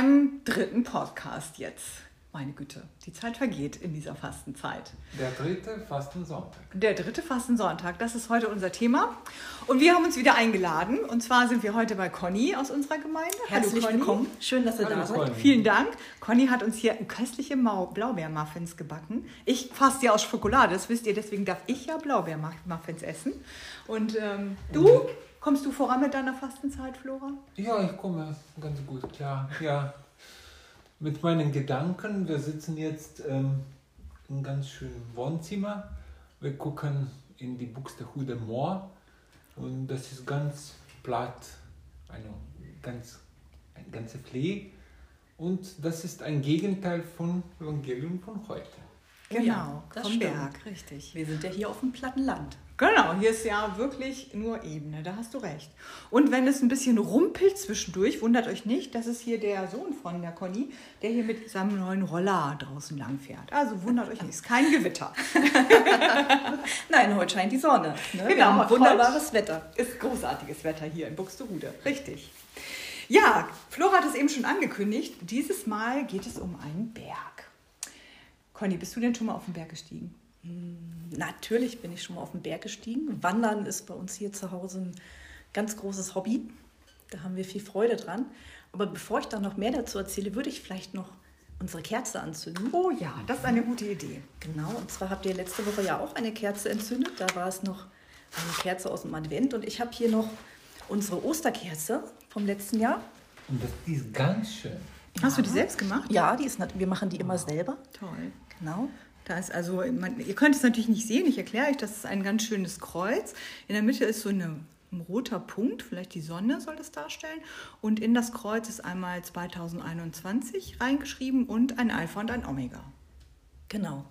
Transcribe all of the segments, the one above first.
Beim dritten Podcast jetzt. Meine Güte, die Zeit vergeht in dieser Fastenzeit. Der dritte Fastensonntag. Der dritte Fastensonntag, das ist heute unser Thema. Und wir haben uns wieder eingeladen. Und zwar sind wir heute bei Conny aus unserer Gemeinde. Herzlich Hallo, Conny. willkommen. Schön, dass ihr Hallo, da seid. Vielen Dank. Conny hat uns hier köstliche Blaubeermuffins gebacken. Ich fasse ja aus Schokolade, das wisst ihr, deswegen darf ich ja Blaubeermuffins essen. Und ähm, du, kommst du voran mit deiner Fastenzeit, Flora? Ja, ich komme ganz gut klar. Ja, mit meinen Gedanken. Wir sitzen jetzt ähm, im ganz schönen Wohnzimmer. Wir gucken in die Buxtehude Moor und das ist ganz platt, eine ganz, eine ganze Flee. Und das ist ein Gegenteil von Evangelium von heute. Genau, Ja, das vom stimmt. Berg, richtig. Wir sind ja hier auf dem platten Land. Genau, hier ist ja wirklich nur Ebene, da hast du recht. Und wenn es ein bisschen rumpelt zwischendurch, wundert euch nicht, das ist hier der Sohn von der Conny, der hier mit seinem neuen Roller draußen lang fährt. Also wundert euch nicht, ist kein Gewitter. Nein, heute scheint die Sonne. Ne? Genau, wunderbares Wetter. Ist großartiges Wetter hier in Buxtehude, richtig. Ja, Flora hat es eben schon angekündigt, dieses Mal geht es um einen Berg. Conny, bist du denn schon mal auf den Berg gestiegen? Natürlich bin ich schon mal auf den Berg gestiegen. Wandern ist bei uns hier zu Hause ein ganz großes Hobby. Da haben wir viel Freude dran. Aber bevor ich da noch mehr dazu erzähle, würde ich vielleicht noch unsere Kerze anzünden. Oh ja, das ist eine gute Idee. Genau, und zwar habt ihr letzte Woche ja auch eine Kerze entzündet. Da war es noch eine Kerze aus dem Advent. Und ich habe hier noch unsere Osterkerze vom letzten Jahr. Und das die ist ganz schön. Hast du die selbst gemacht? Ja, die ist, wir machen die immer selber. Toll. Genau. Da ist also, man, ihr könnt es natürlich nicht sehen, ich erkläre euch, das ist ein ganz schönes Kreuz. In der Mitte ist so eine, ein roter Punkt, vielleicht die Sonne soll das darstellen. Und in das Kreuz ist einmal 2021 reingeschrieben und ein Alpha und ein Omega. Genau.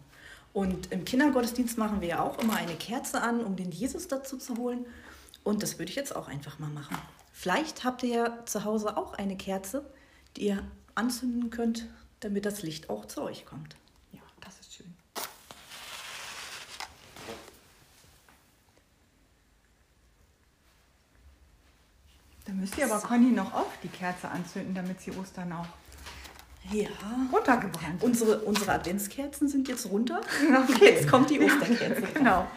Und im Kindergottesdienst machen wir ja auch immer eine Kerze an, um den Jesus dazu zu holen. Und das würde ich jetzt auch einfach mal machen. Vielleicht habt ihr ja zu Hause auch eine Kerze, die ihr anzünden könnt, damit das Licht auch zu euch kommt. Ja, das ist schön. Dann müsst ihr aber Conny noch oft die Kerze anzünden, damit sie Ostern auch Ja. runtergebrannt ist. Unsere, unsere Adventskerzen sind jetzt runter. Okay. Jetzt kommt die Osterkerze. Genau.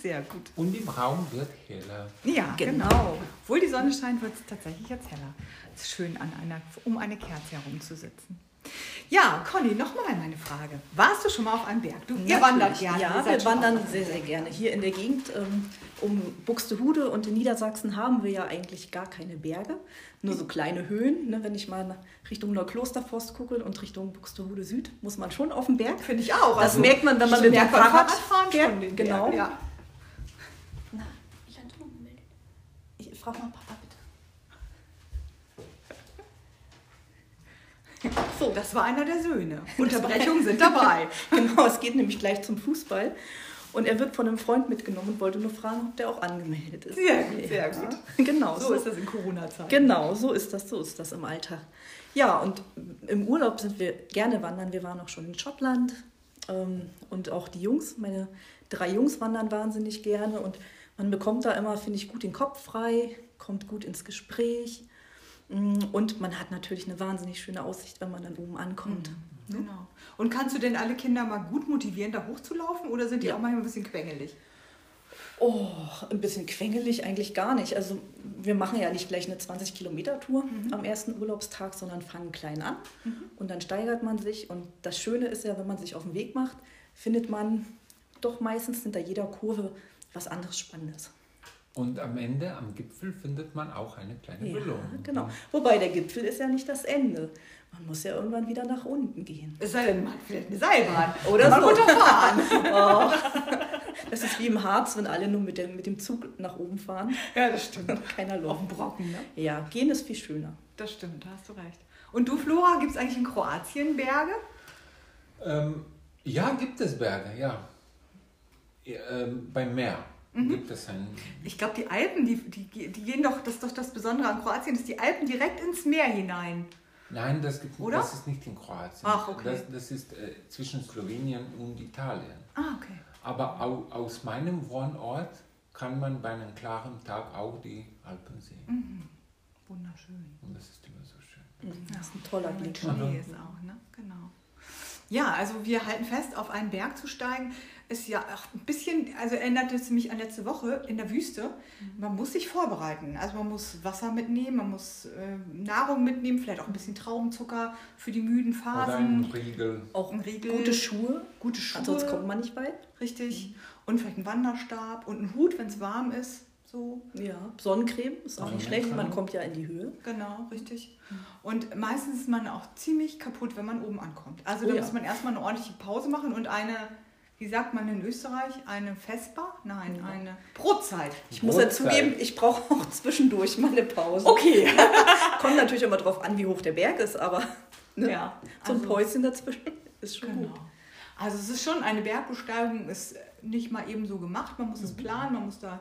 Sehr gut. Und im Raum wird heller. Ja, genau. Genau. Obwohl die Sonne scheint, wird es tatsächlich jetzt heller. Es ist schön, an einer, um eine Kerze herumzusitzen. Ja, Conny, nochmal meine Frage. Warst du schon mal auf einem Berg? Du, ihr wandert gerne. Ja, wir wandern sehr, sehr gerne. Hier in der Gegend ähm, um Buxtehude und in Niedersachsen haben wir ja eigentlich gar keine Berge, nur so kleine Höhen. Ne? Wenn ich mal Richtung Neuklosterforst gucke und Richtung Buxtehude Süd, muss man schon auf den Berg. Finde ich auch. Das Also, merkt man, wenn man mit dem Fahrrad Fahrradfahren fährt. Genau. Berg, Ja. Na, ich. Ich frage mal Papa So, das war einer der Söhne. Unterbrechungen sind dabei. Genau, es geht nämlich gleich zum Fußball. Und er wird von einem Freund mitgenommen und wollte nur fragen, ob der auch angemeldet ist. Sehr gut, sehr gut. Genau, So ist das in Corona-Zeiten. Genau, so ist das, so ist das im Alltag. Ja, und im Urlaub sind wir gerne wandern. Wir waren auch schon in Schottland ähm, und auch die Jungs, meine drei Jungs wandern wahnsinnig gerne und man bekommt da immer, finde ich, gut den Kopf frei, kommt gut ins Gespräch und man hat natürlich eine wahnsinnig schöne Aussicht, wenn man dann oben ankommt. Genau. Und kannst du denn alle Kinder mal gut motivieren, da hochzulaufen oder sind die Ja. auch manchmal ein bisschen quengelig? Oh, ein bisschen quengelig eigentlich gar nicht. Also wir machen ja nicht gleich eine 20 Kilometer Tour am ersten Urlaubstag, sondern fangen klein an und dann steigert man sich. Und das Schöne ist ja, wenn man sich auf den Weg macht, findet man doch meistens hinter jeder Kurve was anderes Spannendes. Und am Ende, am Gipfel, findet man auch eine kleine Ja, Belohnung. genau. Wobei der Gipfel ist ja nicht das Ende. Man muss ja irgendwann wieder nach unten gehen. Es sei denn, man hat vielleicht eine Seilbahn. Oder mal so. runterfahren. Oh. Das ist wie im Harz, wenn alle nur mit dem, mit dem Zug nach oben fahren. ja, das stimmt. Keiner Auf läuft. dem Brocken, ne? Ja, gehen ist viel schöner. Das stimmt, da hast du recht. Und du, Flora, gibt es eigentlich in Kroatien Berge? Ähm, ja, gibt es Berge, ja. Ja, ähm, beim Meer Mhm. gibt es ein. Ich glaube, die Alpen, die, die, die gehen doch, das ist doch das Besondere an Kroatien, dass die Alpen direkt ins Meer hinein. Nein, das, gibt, Oder? das ist nicht in Kroatien. Ach, okay. Das, das ist äh, zwischen Slowenien und Italien. Ah, okay. Aber au, aus meinem Wohnort kann man bei einem klaren Tag auch die Alpen sehen. Mhm. Wunderschön. Und das ist immer Das ist ein toller Blick. Schnee ist auch, ne? Genau. Ja, also wir halten fest, auf einen Berg zu steigen ist ja auch ein bisschen, also erinnert es mich an letzte Woche in der Wüste. Man muss sich vorbereiten. Also man muss Wasser mitnehmen, man muss äh, Nahrung mitnehmen, vielleicht auch ein bisschen Traubenzucker für die müden Oder ein Phasen. Riegel. Auch Ein Riegel. gute Schuhe. Gute Schuhe. Ansonsten kommt man nicht weit. Richtig. Und vielleicht ein Wanderstab und ein Hut, wenn es warm ist. So, Ja, Sonnencreme ist auch nicht schlecht. Man kommt ja in die Höhe. genau, richtig. Und meistens ist man auch ziemlich kaputt, wenn man oben ankommt. Also Oh da ja. muss man erstmal eine ordentliche Pause machen und eine, wie sagt man in Österreich, eine Vesper? Nein, Ja. eine Brotzeit. Ich muss ja zugeben, ich brauche auch zwischendurch mal eine Pause. Okay. Kommt natürlich immer drauf an, wie hoch der Berg ist, aber ne? Ja, so ein also- Päuschen dazwischen ist schon Genau. gut. Also es ist schon eine Bergbesteigung, ist nicht mal eben so gemacht. Man Mhm. muss es planen, man muss da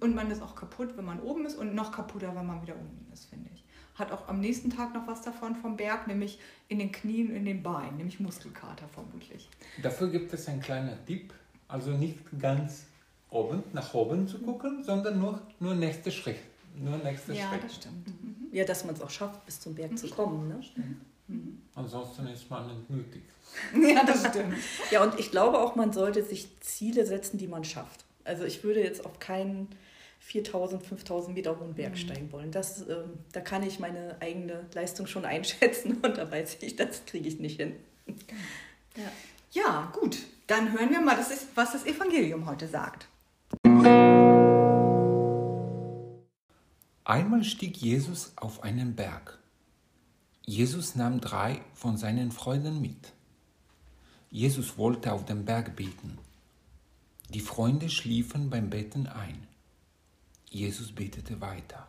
und man ist auch kaputt, wenn man oben ist und noch kaputter, wenn man wieder unten ist, finde ich. Hat auch am nächsten Tag noch was davon vom Berg, nämlich in den Knien, in den Beinen, nämlich Muskelkater vermutlich. Dafür gibt es einen kleinen Tipp. Also nicht ganz oben, nach oben zu gucken, sondern nur, nur nächster Schritt. Nur nächster Ja, Schritt. das stimmt. Ja, dass man es auch schafft, bis zum Berg zu kommen. Ne? Ansonsten ist man entmutigt. Ja, das stimmt. Ja, und ich glaube auch, man sollte sich Ziele setzen, die man schafft. Also ich würde jetzt auf keinen 4000, 5000 Meter hohen Berg steigen wollen. Das, ähm, da kann ich meine eigene Leistung schon einschätzen und da weiß ich, das kriege ich nicht hin. Ja. Ja, gut. Dann hören wir mal, das ist, was das Evangelium heute sagt. Einmal stieg Jesus auf einen Berg. Jesus nahm drei von seinen Freunden mit. Jesus wollte auf dem Berg beten. Die Freunde schliefen beim Beten ein. Jesus betete weiter.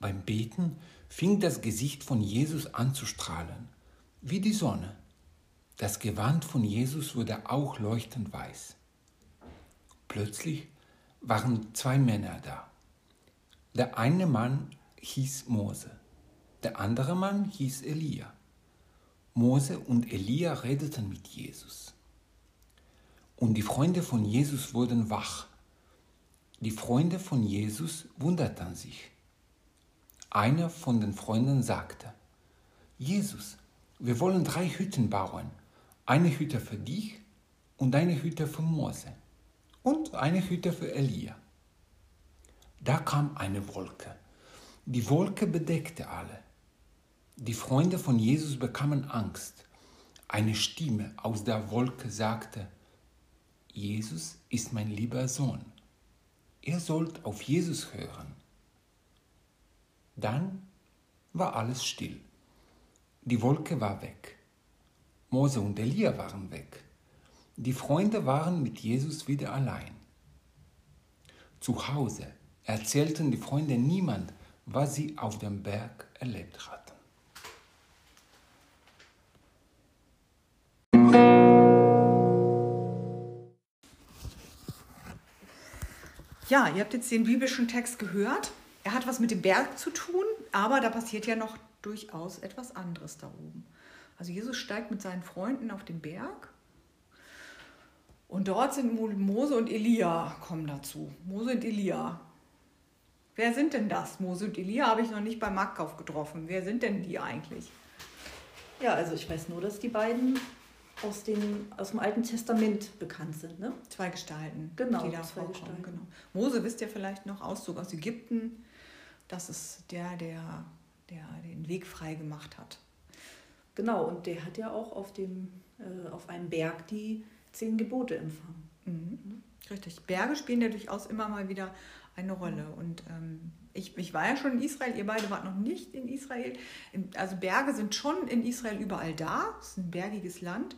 Beim Beten fing das Gesicht von Jesus an zu strahlen, wie die Sonne. Das Gewand von Jesus wurde auch leuchtend weiß. Plötzlich waren zwei Männer da. Der eine Mann hieß Mose, der andere Mann hieß Elia. Mose und Elia redeten mit Jesus. Und die Freunde von Jesus wurden wach. Die Freunde von Jesus wunderten sich. Einer von den Freunden sagte, Jesus, wir wollen drei Hütten bauen. Eine Hütte für dich und eine Hütte für Mose und eine Hütte für Elia. Da kam eine Wolke. Die Wolke bedeckte alle. Die Freunde von Jesus bekamen Angst. Eine Stimme aus der Wolke sagte, Jesus ist mein lieber Sohn. Ihr sollt auf Jesus hören. Dann war alles still. Die Wolke war weg. Mose und Elia waren weg. Die Freunde waren mit Jesus wieder allein. Zu Hause erzählten die Freunde niemand, was sie auf dem Berg erlebt hatten. Ja, ihr habt jetzt den biblischen Text gehört. Er hat was mit dem Berg zu tun, aber da passiert ja noch durchaus etwas anderes da oben. Also Jesus steigt mit seinen Freunden auf den Berg und dort sind Mo- Mose und Elia kommen dazu. Mose und Elia. Wer sind denn das? Mose und Elia habe ich noch nicht beim Marktkauf getroffen. Wer sind denn die eigentlich? Ja, also ich weiß nur, dass die beiden aus dem, aus dem Alten Testament bekannt sind. Ne? Zwei Gestalten, Genau, die da vorkommen. Genau. Mose wisst ihr vielleicht noch, Auszug aus Ägypten. Das ist der, der, der den Weg frei gemacht hat. Genau, und der hat ja auch auf, dem, äh, auf einem Berg die zehn Gebote empfangen. Mhm. Richtig. Berge spielen ja durchaus immer mal wieder eine Rolle. Und ähm, ich, ich war ja schon in Israel, ihr beide wart noch nicht in Israel. Also Berge sind schon in Israel überall da. Es ist ein bergiges Land.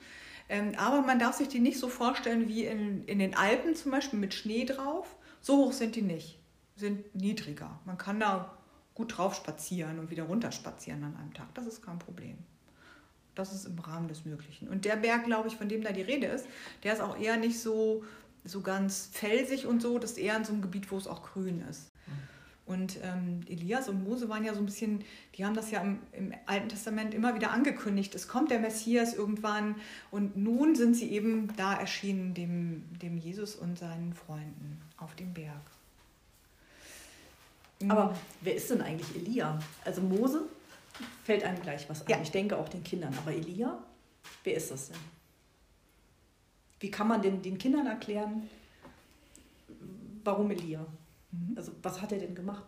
Ähm, aber man darf sich die nicht so vorstellen wie in, in den Alpen zum Beispiel mit Schnee drauf. So hoch sind die nicht. Sind niedriger. Man kann da gut drauf spazieren und wieder runter spazieren an einem Tag. Das ist kein Problem. Das ist im Rahmen des Möglichen. Und der Berg, glaube ich, von dem da die Rede ist, der ist auch eher nicht so, so ganz felsig und so. Das ist eher in so einem Gebiet, wo es auch grün ist. Und ähm, Elias und Mose waren ja so ein bisschen, die haben das ja im, im Alten Testament immer wieder angekündigt. Es kommt der Messias irgendwann. Und nun sind sie eben da erschienen, dem, dem Jesus und seinen Freunden auf dem Berg. Aber wer ist denn eigentlich Elia? Also Mose fällt einem gleich was ein. Ja. Ich denke auch den Kindern. Aber Elia, wer ist das denn? Wie kann man denn den Kindern erklären, warum Elia? Also was hat er denn gemacht?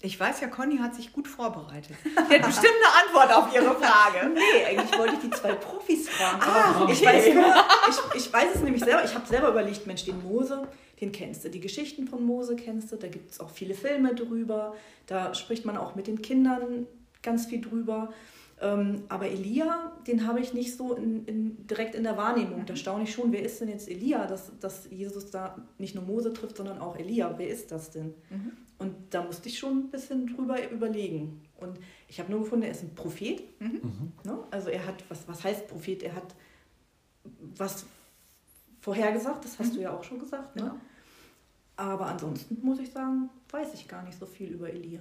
Ich weiß ja, Conny hat sich gut vorbereitet. Die hat bestimmt eine Antwort auf ihre Frage. Nee, eigentlich wollte ich die zwei Profis fragen. Ah, aber ich, okay. weiß ich, ich weiß es nämlich selber. Ich habe selber überlegt, Mensch, den Mose, den kennst du. Die Geschichten von Mose kennst du. Da gibt es auch viele Filme drüber. Da spricht man auch mit den Kindern ganz viel drüber. Ähm, aber Elia, den habe ich nicht so in, in, direkt in der Wahrnehmung. Da staune ich schon, wer ist denn jetzt Elia, dass, dass Jesus da nicht nur Mose trifft, sondern auch Elia. Wer ist das denn? Und da musste ich schon ein bisschen drüber überlegen. Und ich habe nur gefunden, er ist ein Prophet. Ne? Also er hat, was, was heißt Prophet? Er hat was vorhergesagt, das hast du ja auch schon gesagt. Ne? Genau. Aber ansonsten muss ich sagen, weiß ich gar nicht so viel über Elia.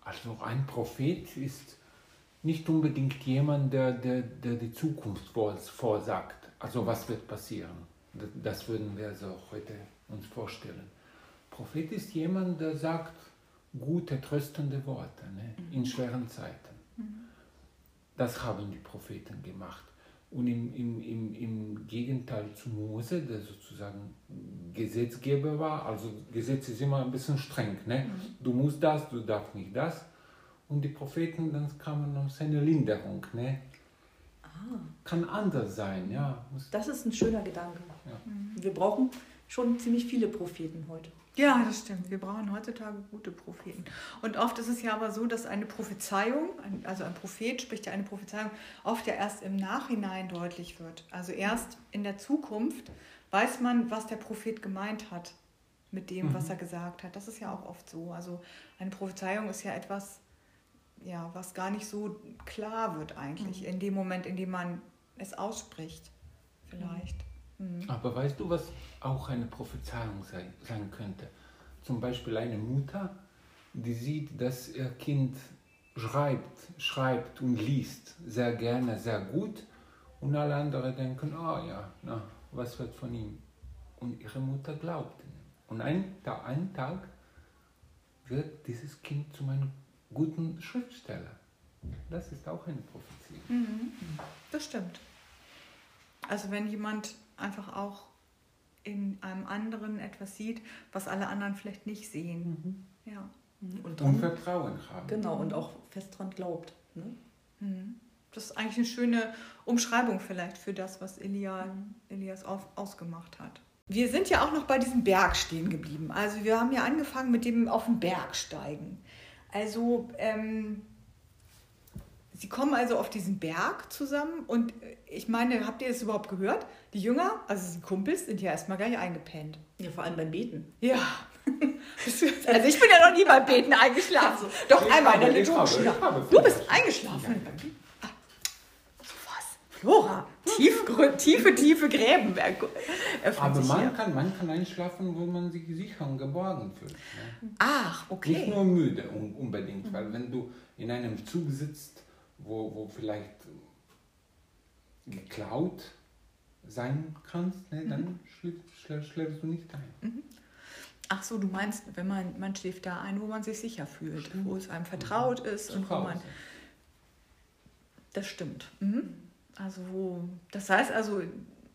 Also ein Prophet ist nicht unbedingt jemand, der, der, der die Zukunft vor- vorsagt. Also was wird passieren. Das- würden wir so heute uns vorstellen. Prophet ist jemand, der sagt gute, tröstende Worte ne? in schweren Zeiten. Das haben die Propheten gemacht. Und im, im, im, im Gegenteil zu Mose, der sozusagen Gesetzgeber war, also Gesetz ist immer ein bisschen streng. Ne? Du musst das, du darfst nicht das. Und die Propheten, dann kamen aus einer Linderung. Ne? Kann anders sein, ja. Das ist ein schöner Gedanke. Ja. Wir brauchen schon ziemlich viele Propheten heute. Ja, das stimmt. Wir brauchen heutzutage gute Propheten. Und oft ist es ja aber so, dass eine Prophezeiung, also ein Prophet spricht ja eine Prophezeiung, oft ja erst im Nachhinein deutlich wird. Also erst in der Zukunft weiß man, was der Prophet gemeint hat mit dem, was er gesagt hat. Das ist ja auch oft so. Also eine Prophezeiung ist ja etwas, ja, was gar nicht so klar wird eigentlich in dem Moment, in dem man es ausspricht. Vielleicht. Mhm. aber weißt du, was auch eine Prophezeiung sein, sein könnte? Zum Beispiel eine Mutter, die sieht, dass ihr Kind schreibt, schreibt und liest sehr gerne, sehr gut. Und alle anderen denken, ah ja, na, was wird von ihm? Und ihre Mutter glaubt ihm. Und ein, einen Tag wird dieses Kind zu einem guten Schriftsteller. Das ist auch eine Prophezie. Das stimmt. Also wenn jemand einfach auch in einem anderen etwas sieht, was alle anderen vielleicht nicht sehen. Ja. Und Und dann, Vertrauen haben. genau, und auch fest dran glaubt. Ne? Mhm. Das ist eigentlich eine schöne Umschreibung vielleicht für das, was Elia, Elias auf, ausgemacht hat. Wir sind ja auch noch bei diesem Berg stehen geblieben. Also wir haben ja angefangen mit dem auf den Berg steigen. Also ähm, sie kommen also auf diesen Berg zusammen und äh, ich meine, habt ihr das überhaupt gehört? Die Jünger, also die Kumpels, sind ja erstmal gleich eingepennt. Ja, vor allem beim Beten. Ja. Also ich bin ja noch nie beim Beten eingeschlafen. Doch Ich einmal in der Liturgie. Du bist eingeschlafen. Was. Flora. Tief, grö- tiefe, tiefe Gräben. Er- Aber man hier. kann, man kann einschlafen, wo man sich sicher und geborgen fühlt. Ne? Ach, Nicht okay. nur müde un unbedingt, weil wenn du in einem Zug sitzt, wo, wo vielleicht geklaut sein kannst, ne, dann schläfst, schläfst, schläfst du nicht ein. Ach so, du meinst, wenn man, man schläft da ein, wo man sich sicher fühlt, wo es einem vertraut ist und Zu wo man Hause. Das stimmt. Mhm. Also das heißt also,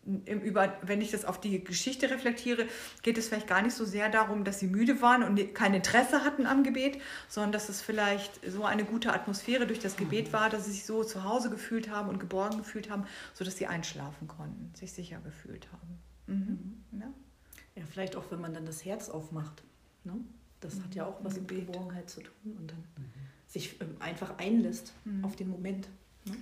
im Über, wenn ich das auf die Geschichte reflektiere, geht es vielleicht gar nicht so sehr darum, dass sie müde waren und kein Interesse hatten am Gebet, sondern dass es vielleicht so eine gute Atmosphäre durch das Gebet war, dass sie sich so zu Hause gefühlt haben und geborgen gefühlt haben, sodass sie einschlafen konnten, sich sicher gefühlt haben. Mhm. Ja. Ja, vielleicht auch, wenn man dann das Herz aufmacht. Ne? Das hat ja auch was mit. Geborgenheit zu tun und dann sich ähm, einfach einlässt auf den Moment. Ne?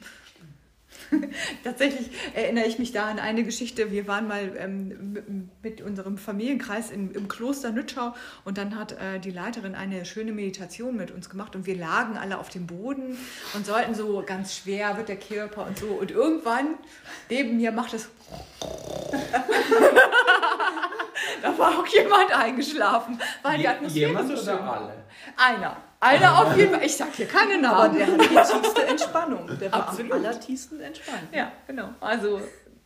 Tatsächlich erinnere ich mich da an eine Geschichte. Wir waren mal ähm, mit unserem Familienkreis in, im Kloster Nützschau und dann hat äh, die Leiterin eine schöne Meditation mit uns gemacht und wir lagen alle auf dem Boden und sollten so ganz schwer wird der Körper und so und irgendwann neben mir macht es da war auch jemand eingeschlafen, weil die Atmosphäre Jemand so schön oder alle? Einer. Einer auf jeden Fall. Ich sag hier keine Aber Namen. der hat die tiefste Entspannung. Der war Absolut. am allertiefsten entspannt. Ja, genau. Also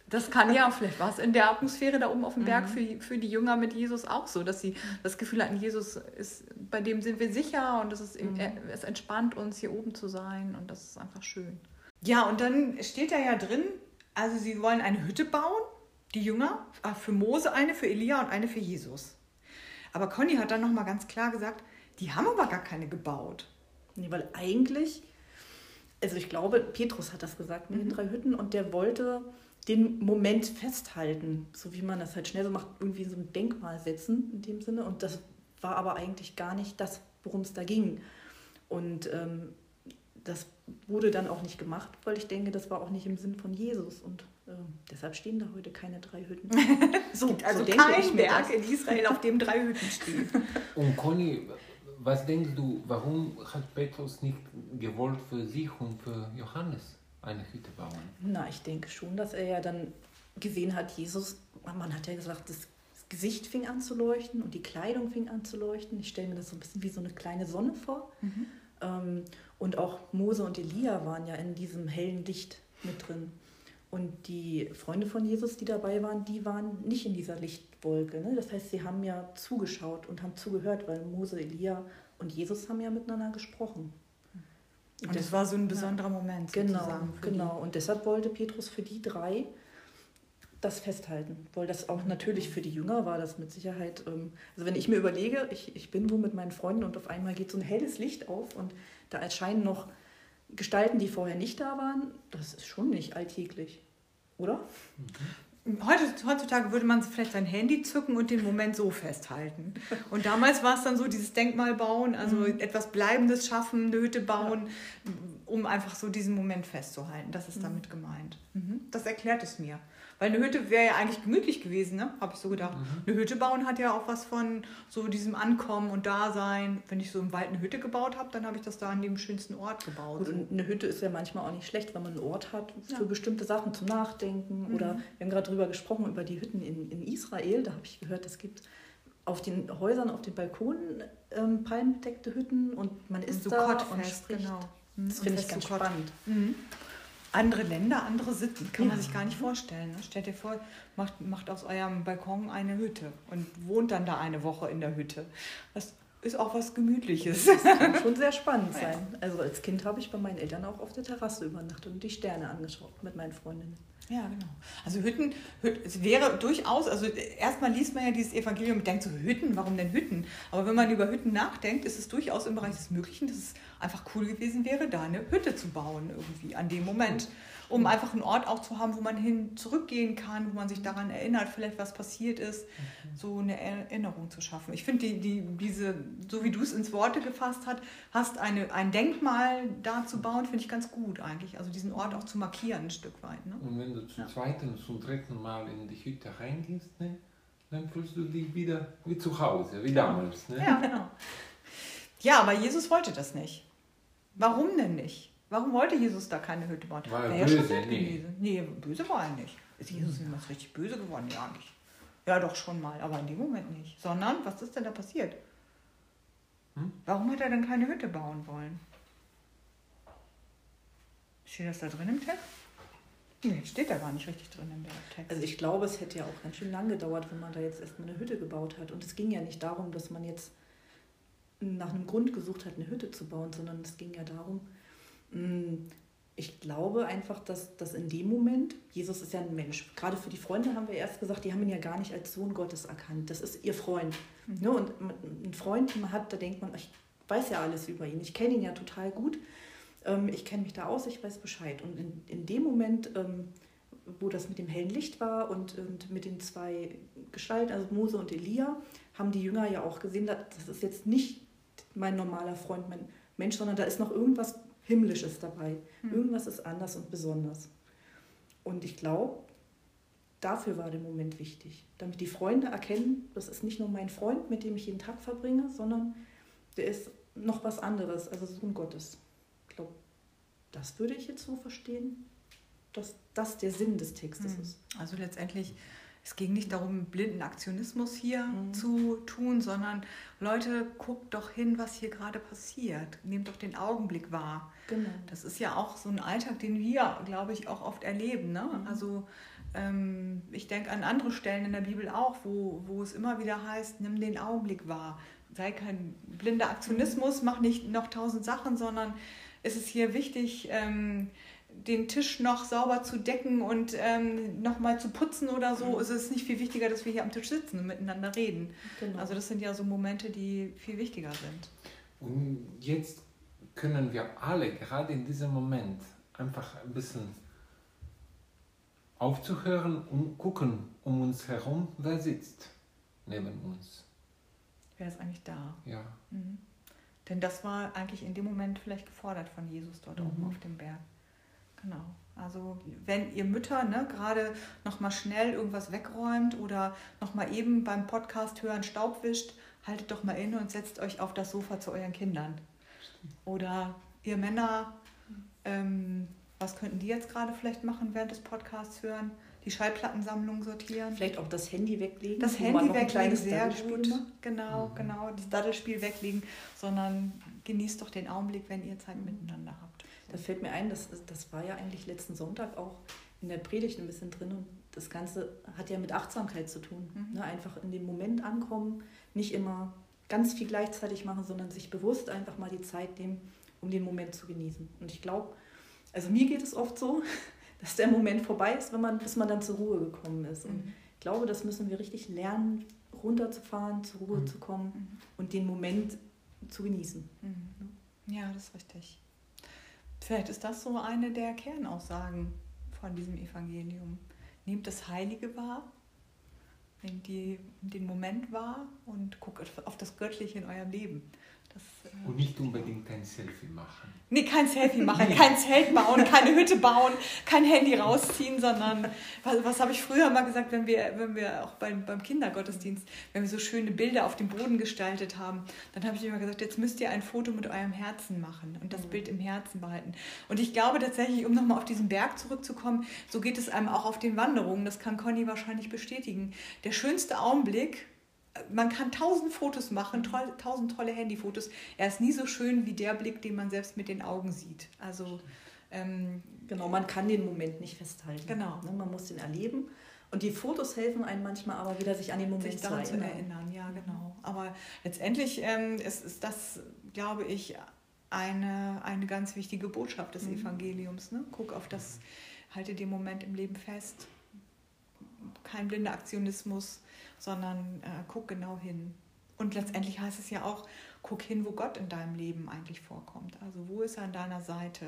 das kann ja, vielleicht war es in der Atmosphäre da oben auf dem Berg für, für die Jünger mit Jesus auch so, dass sie das Gefühl hatten, Jesus ist, bei dem sind wir sicher und es, ist, er, es entspannt uns, hier oben zu sein und das ist einfach schön. Ja, und dann steht da ja drin, also sie wollen eine Hütte bauen, die Jünger, äh, für Mose eine, für Elia und eine für Jesus. Aber Conny hat dann nochmal ganz klar gesagt, die haben aber gar keine gebaut. Nee, weil eigentlich, also ich glaube, Petrus hat das gesagt mit den drei Hütten und der wollte den Moment festhalten, so wie man das halt schnell so macht, irgendwie so ein Denkmal setzen in dem Sinne. Und das war aber eigentlich gar nicht das, worum es da ging. Und ähm, das wurde dann auch nicht gemacht, weil ich denke, das war auch nicht im Sinn von Jesus. Und ähm, deshalb stehen da heute keine drei Hütten. So, also denke kein ich mir Berg das. in Israel, auf dem drei Hütten stehen. Und Conny, was denkst du, warum hat Petrus nicht gewollt für sich und für Johannes eine Hütte bauen? Na, ich denke schon, dass er ja dann gesehen hat, Jesus, man hat ja gesagt, das Gesicht fing an zu leuchten und die Kleidung fing an zu leuchten. Ich stelle mir das so ein bisschen wie so eine kleine Sonne vor. Ähm, und auch Mose und Elia waren ja in diesem hellen Licht mit drin. Und die Freunde von Jesus, die dabei waren, die waren nicht in dieser Lichtwolke. Ne? Das heißt, sie haben ja zugeschaut und haben zugehört, weil Mose, Elia und Jesus haben ja miteinander gesprochen. Und das war so ein besonderer Moment. Genau, genau. Und deshalb wollte Petrus für die drei das festhalten, weil das auch natürlich für die Jünger war das mit Sicherheit. Ähm, also wenn ich mir überlege, ich, ich bin wo mit meinen Freunden und auf einmal geht so ein helles Licht auf und da erscheinen noch Gestalten, die vorher nicht da waren, das ist schon nicht alltäglich, oder? Heutzutage würde man vielleicht sein Handy zücken und den Moment so festhalten. Und damals war es dann so dieses Denkmal bauen, also Mhm. etwas Bleibendes schaffen, eine Hütte bauen, um einfach so diesen Moment festzuhalten. Das ist damit gemeint. Mhm. Das erklärt es mir. Weil eine Hütte wäre ja eigentlich gemütlich gewesen, ne? habe ich so gedacht. Eine Hütte bauen hat ja auch was von so diesem Ankommen und Dasein. Wenn ich so im Wald eine Hütte gebaut habe, dann habe ich das da an dem schönsten Ort gebaut. Gut, und eine Hütte ist ja manchmal auch nicht schlecht, wenn man einen Ort hat für Ja. bestimmte Sachen zum Nachdenken. Oder wir haben gerade drüber gesprochen, über die Hütten in, in Israel. Da habe ich gehört, es gibt auf den Häusern, auf den Balkonen ähm, palmbedeckte Hütten und man ist so da und Kottfest, spricht. genau. Das Und finde ich ganz zu Kott. spannend. Andere Länder, andere Sitten, kann man Ja. sich gar nicht vorstellen. Ne? Stellt dir vor, macht, macht aus eurem Balkon eine Hütte und wohnt dann da eine Woche in der Hütte. Das ist auch was Gemütliches. Das kann schon sehr spannend sein. Also als Kind habe ich bei meinen Eltern auch auf der Terrasse übernachtet und die Sterne angeschaut mit meinen Freundinnen. Ja, genau. Also Hütten, Hüt- es wäre durchaus, also erstmal liest man ja dieses Evangelium und denkt so, Hütten, warum denn Hütten? Aber wenn man über Hütten nachdenkt, ist es durchaus im Bereich des Möglichen, dass es einfach cool gewesen wäre, da eine Hütte zu bauen irgendwie an dem Moment. Um einfach einen Ort auch zu haben, wo man hin zurückgehen kann, wo man sich daran erinnert, vielleicht was passiert ist, so eine Erinnerung zu schaffen. Ich finde, die, die, diese, so wie du es ins Worte gefasst hast, hast eine, ein Denkmal da zu bauen, finde ich ganz gut eigentlich. Also diesen Ort auch zu markieren ein Stück weit. Ne? Und wenn du zum zweiten und zum dritten Mal in die Hütte reingehst, ne, dann fühlst du dich wieder wie zu Hause, wie damals. Ne? Ja, genau. Ja, aber Jesus wollte das nicht. Warum denn nicht? Warum wollte Jesus da keine Hütte bauen? War er Wäre ja schon böse? nett Nee. gewesen. Nee, böse war er nicht. Ist Jesus jemals richtig böse geworden? Ja, nicht. Ja, doch schon mal, aber in dem Moment nicht. Sondern, was ist denn da passiert? Hm? Warum hat er denn keine Hütte bauen wollen? Steht das da drin im Text? Nee, steht da gar nicht richtig drin im Text. Also ich glaube, es hätte ja auch ganz schön lang gedauert, wenn man da jetzt erstmal eine Hütte gebaut hat. Und es ging ja nicht darum, dass man jetzt nach einem Grund gesucht hat, eine Hütte zu bauen, sondern es ging ja darum, mh, ich glaube einfach, dass, dass in dem Moment, Jesus ist ja ein Mensch, gerade für die Freunde haben wir erst gesagt, die haben ihn ja gar nicht als Sohn Gottes erkannt. Das ist ihr Freund. Ne? Und man- ein Freund, den man hat, da denkt man, ich weiß ja alles über ihn, ich kenne ihn ja total gut, ähm, ich kenne mich da aus, ich weiß Bescheid. Und in, in dem Moment, ähm, wo das mit dem hellen Licht war und, und mit den zwei Gestalten, also Mose und Elia, haben die Jünger ja auch gesehen, dass- das ist jetzt nicht mein normaler Freund, mein Mensch, sondern da ist noch irgendwas Himmlisches dabei. Irgendwas ist anders und besonders. Und ich glaube, dafür war der Moment wichtig. Damit die Freunde erkennen, das ist nicht nur mein Freund, mit dem ich jeden Tag verbringe, sondern der ist noch was anderes, also Sohn Gottes. Ich glaube, das würde ich jetzt so verstehen, dass das der Sinn des Textes Mhm. ist. Also letztendlich, es ging nicht darum, blinden Aktionismus hier Mhm. zu tun, sondern Leute, guckt doch hin, was hier gerade passiert. Nehmt doch den Augenblick wahr. Genau. Das ist ja auch so ein Alltag, den wir, glaube ich, auch oft erleben. Ne? Mhm. Also Ähm, ich denke an andere Stellen in der Bibel auch, wo, wo es immer wieder heißt, nimm den Augenblick wahr. Sei kein blinder Aktionismus, mach nicht noch tausend Sachen, sondern es ist hier wichtig, ähm, den Tisch noch sauber zu decken und ähm, nochmal zu putzen oder so. Es ist nicht viel wichtiger, dass wir hier am Tisch sitzen und miteinander reden. Genau. Also das sind ja so Momente, die viel wichtiger sind. Und jetzt können wir alle gerade in diesem Moment einfach ein bisschen aufzuhören und gucken um uns herum, wer sitzt neben uns. Wer ist eigentlich da? Ja. Mhm. Denn das war eigentlich in dem Moment vielleicht gefordert von Jesus dort mhm. oben auf dem Berg. Genau. Also wenn ihr Mütter ne, gerade nochmal schnell irgendwas wegräumt oder nochmal eben beim Podcast hören Staub wischt, haltet doch mal inne und setzt euch auf das Sofa zu euren Kindern. Oder ihr Männer, ähm, was könnten die jetzt gerade vielleicht machen während des Podcasts hören? Die Schallplattensammlung sortieren. Vielleicht auch das Handy weglegen. Das Handy weglegen, sehr gut. Genau, mhm. genau. Das Daddelspiel weglegen, sondern genießt doch den Augenblick, wenn ihr Zeit miteinander habt. Da fällt mir ein, das, das war ja eigentlich letzten Sonntag auch in der Predigt ein bisschen drin und das Ganze hat ja mit Achtsamkeit zu tun. Mhm. Ne? Einfach in dem Moment ankommen, nicht immer ganz viel gleichzeitig machen, sondern sich bewusst einfach mal die Zeit nehmen, um den Moment zu genießen. Und ich glaube, also mir geht es oft so, dass der Moment vorbei ist, wenn man, bis man dann zur Ruhe gekommen ist. Und mhm. ich glaube, das müssen wir richtig lernen, runterzufahren, zur Ruhe mhm. zu kommen mhm. und den Moment zu genießen. Mhm. Ja, das ist richtig. Vielleicht ist das so eine der Kernaussagen von diesem Evangelium. Nehmt das Heilige wahr, nehmt die, den Moment wahr und guckt auf das Göttliche in eurem Leben. Das, äh, und nicht unbedingt ein Selfie machen. Nee, kein Selfie machen, kein Zelt bauen, keine Hütte bauen, kein Handy rausziehen, sondern was, was habe ich früher mal gesagt, wenn wir, wenn wir auch beim, beim Kindergottesdienst, wenn wir so schöne Bilder auf dem Boden gestaltet haben, dann habe ich immer gesagt, jetzt müsst ihr ein Foto mit eurem Herzen machen und das mhm. Bild im Herzen behalten. Und ich glaube tatsächlich, um nochmal auf diesen Berg zurückzukommen, so geht es einem auch auf den Wanderungen, das kann Conny wahrscheinlich bestätigen. Der schönste Augenblick, man kann tausend Fotos machen, toll, tausend tolle Handyfotos. Er ist nie so schön wie der Blick, den man selbst mit den Augen sieht. Also ähm, genau, man kann den Moment nicht festhalten. Genau. Ne, man muss den erleben. Und die Fotos helfen einem manchmal aber wieder, sich an den Moment sich daran zu erinnern. Ja, genau. Aber letztendlich ähm, ist, ist das, glaube ich, eine, eine ganz wichtige Botschaft des mhm. Evangeliums. Ne? Guck auf das, halte den Moment im Leben fest. Kein blinder Aktionismus sondern äh, guck genau hin. Und letztendlich heißt es ja auch, guck hin, wo Gott in deinem Leben eigentlich vorkommt. Also wo ist er an deiner Seite?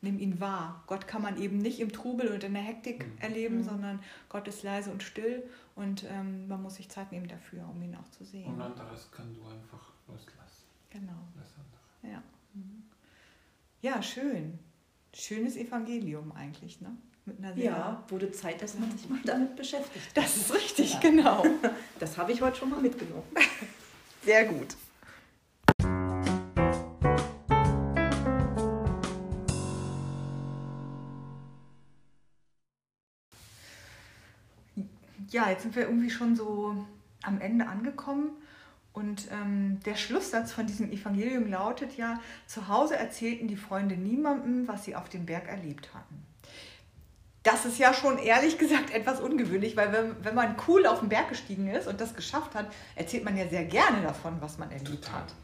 Nimm ihn wahr. Gott kann man eben nicht im Trubel und in der Hektik mhm. erleben, mhm. sondern Gott ist leise und still und ähm, man muss sich Zeit nehmen dafür, um ihn auch zu sehen. Und anderes kann du einfach loslassen. Genau. Das andere. Ja. Mhm. Ja, schön. Schönes Evangelium eigentlich, ne? Mit einer ja, wurde Zeit, dass man sich mal damit beschäftigt. Das ist richtig, ja. genau. Das habe ich heute schon mal mitgenommen. Sehr gut. Ja, jetzt sind wir irgendwie schon so am Ende angekommen. Und ähm, der Schlusssatz von diesem Evangelium lautet ja, zu Hause erzählten die Freunde niemandem, was sie auf dem Berg erlebt hatten das ist ja schon ehrlich gesagt etwas ungewöhnlich, weil wenn, wenn man cool auf den Berg gestiegen ist und das geschafft hat, erzählt man ja sehr gerne davon, was man erlebt Total. hat.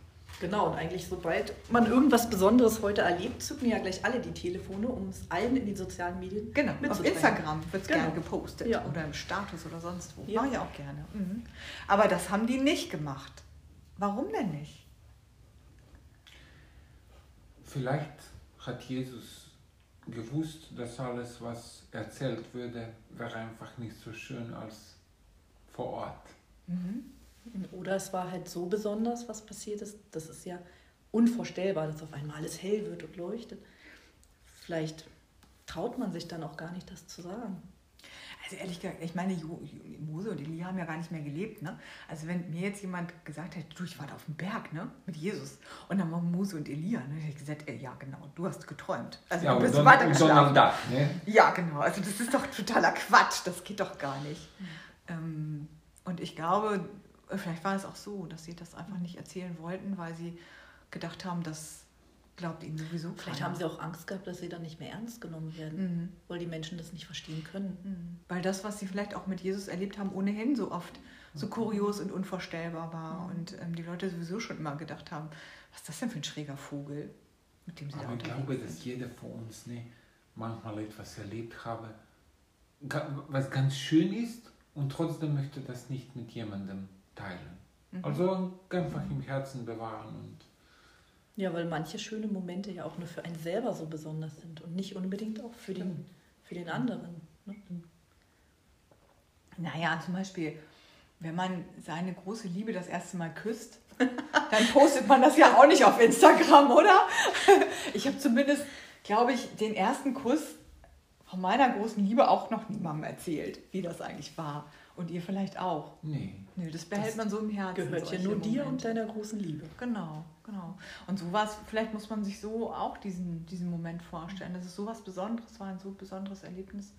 Genau, und eigentlich sobald man irgendwas Besonderes heute erlebt, zücken ja gleich alle die Telefone, um es allen in den sozialen Medien Genau, auf Instagram wird es genau. gerne gepostet ja. oder im Status oder sonst wo. Ja. Mache ich auch gerne. Mhm. Aber das haben die nicht gemacht. Warum denn nicht? Vielleicht hat Jesus gewusst, dass alles, was erzählt würde, wäre einfach nicht so schön als vor Ort. Mhm. Oder es war halt so besonders, was passiert ist. Das ist ja unvorstellbar, dass auf einmal alles hell wird und leuchtet. Vielleicht traut man sich dann auch gar nicht, das zu sagen. Also ehrlich gesagt, ich meine, Mose und Elia haben ja gar nicht mehr gelebt. Ne? Also wenn mir jetzt jemand gesagt hätte, du, ich war da auf dem Berg ne? mit Jesus und dann waren Mose und Elia, ne? hätte ich gesagt, ey, ja genau, du hast geträumt. Also ja, du bist weitergeschlafen. Da, ne? Ja, genau. Also das ist doch totaler Quatsch. Das geht doch gar nicht. Mhm. Ähm, und ich glaube, vielleicht war es auch so, dass sie das einfach nicht erzählen wollten, weil sie gedacht haben, dass glaubt ihnen sowieso Vielleicht keiner. haben sie auch Angst gehabt, dass sie dann nicht mehr ernst genommen werden, Mhm. weil die Menschen das nicht verstehen können. Mhm. Weil das, was sie vielleicht auch mit Jesus erlebt haben, ohnehin so oft so Mhm. kurios und unvorstellbar war. Und ähm, die Leute sowieso schon immer gedacht haben, was ist das denn für ein schräger Vogel, mit dem sie da Aber ich unterwegs glaube, sind. dass jeder von uns ne, manchmal etwas erlebt habe, was ganz schön ist und trotzdem möchte das nicht mit jemandem teilen. Mhm. Also einfach im Herzen bewahren und Ja, weil manche schöne Momente ja auch nur für einen selber so besonders sind und nicht unbedingt auch für den, für den anderen. Ne? Naja, zum Beispiel, wenn man seine große Liebe das erste Mal küsst, dann postet man das ja auch nicht auf Instagram, oder? Ich habe zumindest, glaube ich, den ersten Kuss von meiner großen Liebe auch noch niemandem erzählt, wie das eigentlich war. Und ihr vielleicht auch. nee. Nö, das behält man so im Herzen. Gehört ja nur dir und deiner großen Liebe. Genau, genau. Und so was, vielleicht muss man sich so auch diesen, diesen Moment vorstellen, dass es so was Besonderes war, ein so besonderes Erlebnis,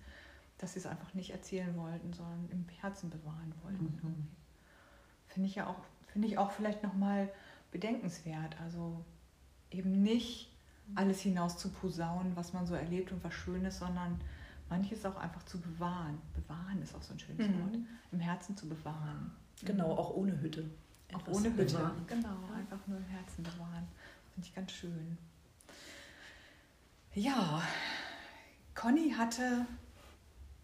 dass sie es einfach nicht erzählen wollten, sondern im Herzen bewahren wollten. irgendwie. Finde ich ja auch, finde ich auch vielleicht nochmal bedenkenswert. Also eben nicht alles hinaus zu posaunen, was man so erlebt und was Schönes, sondern manches auch einfach zu bewahren. Bewahren ist auch so ein schönes Mhm. Wort. Im Herzen zu bewahren. Genau, auch ohne Hütte. Auch Etwas ohne Hütte. bewahren. Genau, einfach nur im Herzen bewahren. Finde ich ganz schön. Ja, Conny hatte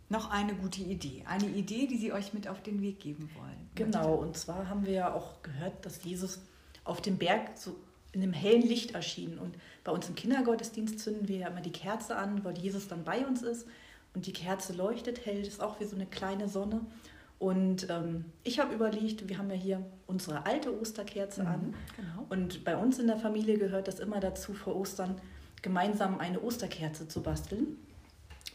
noch eine gute Idee. Eine Idee, die sie euch mit auf den Weg geben wollen. Genau, und zwar haben wir ja auch gehört, dass Jesus auf dem Berg so in einem hellen Licht erschien. Und bei uns im Kindergottesdienst zünden wir ja immer die Kerze an, weil Jesus dann bei uns ist. Und die Kerze leuchtet hell, ist auch wie so eine kleine Sonne. Und ähm, ich habe überlegt, wir haben ja hier unsere alte Osterkerze Mhm, an. Genau. Und bei uns in der Familie gehört das immer dazu, vor Ostern gemeinsam eine Osterkerze zu basteln.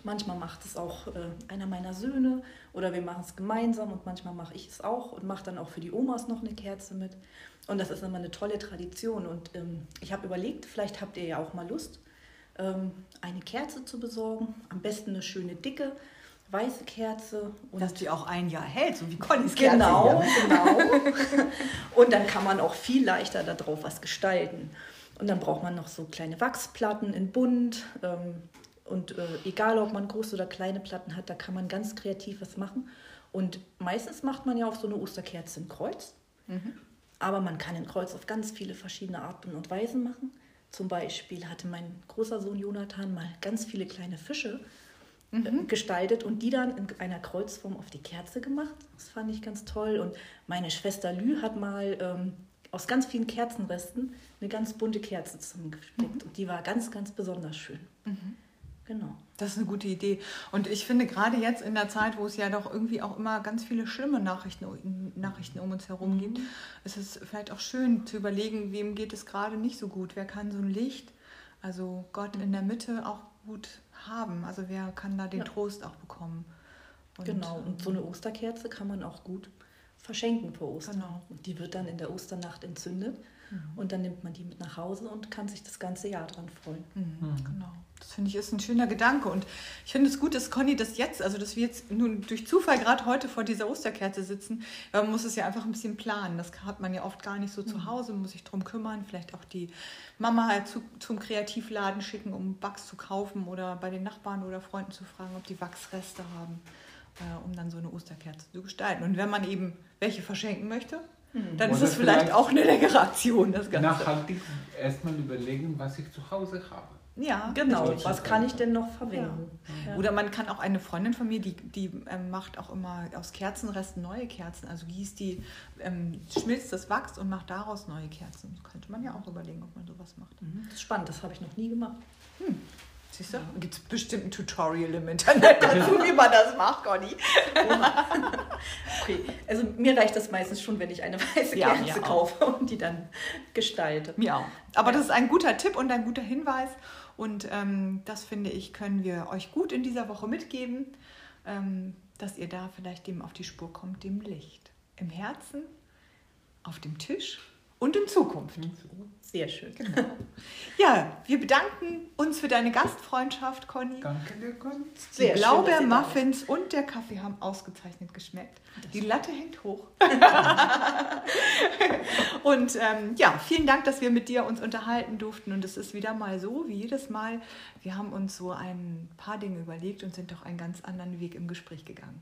Manchmal macht es auch äh, einer meiner Söhne oder wir machen es gemeinsam und manchmal mache ich es auch und mache dann auch für die Omas noch eine Kerze mit. Und das ist immer eine tolle Tradition. Und ähm, ich habe überlegt, vielleicht habt ihr ja auch mal Lust, eine Kerze zu besorgen. Am besten eine schöne dicke, weiße Kerze. Und Dass die auch ein Jahr hält, so wie Connys Kerze Genau, hier. genau. Und dann kann man auch viel leichter darauf was gestalten. Und dann braucht man noch so kleine Wachsplatten in bunt. Ähm, und äh, egal, ob man große oder kleine Platten hat, da kann man ganz kreativ was machen. Und meistens macht man ja auf so eine Osterkerze ein Kreuz. Aber man kann ein Kreuz auf ganz viele verschiedene Arten und Weisen machen. Zum Beispiel hatte mein großer Sohn Jonathan mal ganz viele kleine Fische äh, gestaltet und die dann in einer Kreuzform auf die Kerze gemacht. Das fand ich ganz toll. Und meine Schwester Lü hat mal ähm, aus ganz vielen Kerzenresten eine ganz bunte Kerze zusammengesteckt. Und die war ganz, ganz besonders schön. Genau. Das ist eine gute Idee. Und ich finde, gerade jetzt in der Zeit, wo es ja doch irgendwie auch immer ganz viele schlimme Nachrichten, Nachrichten um uns herum gibt, ist es vielleicht auch schön zu überlegen, wem geht es gerade nicht so gut. Wer kann so ein Licht, also Gott in der Mitte, auch gut haben? Also wer kann da den Ja. Trost auch bekommen? Und, genau. Und so eine Osterkerze kann man auch gut verschenken vor Ostern. Genau. Und die wird dann in der Osternacht entzündet. Und dann nimmt man die mit nach Hause und kann sich das ganze Jahr dran freuen. Mhm, Genau. Das finde ich ist ein schöner Gedanke. Und ich finde es gut, dass Conny das jetzt, also dass wir jetzt nun durch Zufall gerade heute vor dieser Osterkerze sitzen, weil man muss es ja einfach ein bisschen planen. Das hat man ja oft gar nicht so zu Hause, man muss sich drum kümmern, vielleicht auch die Mama halt zu, zum Kreativladen schicken, um Wachs zu kaufen oder bei den Nachbarn oder Freunden zu fragen, ob die Wachsreste haben, äh, um dann so eine Osterkerze zu gestalten. Und wenn man eben welche verschenken möchte, dann ist Oder es vielleicht vielleicht auch eine leckere Aktion, das Ganze. Nachhaltig erstmal überlegen, was ich zu Hause habe. Ja, Genau, richtig. was kann ich denn noch verwenden? Ja. Oder man kann auch eine Freundin von mir, die, die ähm, macht auch immer aus Kerzenresten neue Kerzen. Also gießt die, ähm, schmilzt das Wachs und macht daraus neue Kerzen. Das könnte man ja auch überlegen, ob man sowas macht. Mhm, Das ist spannend, das habe ich noch nie gemacht. Siehst du? Gibt es bestimmt ein Tutorial im Internet dazu, wie man das macht, Conny. Okay, also mir reicht das meistens schon, wenn ich eine weiße Ja, Kerze kaufe und die dann gestalte. Mir auch. Aber das ist ein guter Tipp und ein guter Hinweis. Und ähm, das finde ich, können wir euch gut in dieser Woche mitgeben, ähm, dass ihr da vielleicht dem auf die Spur kommt, dem Licht. Im Herzen, auf dem Tisch und in Zukunft. Sehr schön. Ja, wir bedanken uns für deine Gastfreundschaft, Conny. Danke dir, Conny. Die Sehr schön, dass Blaubeermuffins und der Kaffee haben ausgezeichnet geschmeckt. Die Latte hängt hoch. und ähm, ja, vielen Dank, dass wir mit dir uns unterhalten durften. Und es ist wieder mal so, wie jedes Mal. Wir haben uns so ein paar Dinge überlegt und sind doch einen ganz anderen Weg im Gespräch gegangen.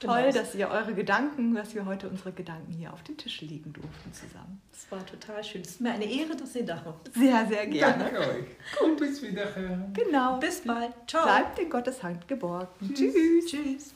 Genau. Toll, dass ihr eure Gedanken, dass wir heute unsere Gedanken hier auf den Tisch legen durften zusammen. Es war total schön. Es ist mir eine Ehre, dass ihr da wart. Sehr, sehr gerne. Danke euch. Gut, bis wiederhören. Genau. Bis bald. Ciao. Bleibt in Gottes Hand geborgen. Tschüss. Tschüss. Tschüss.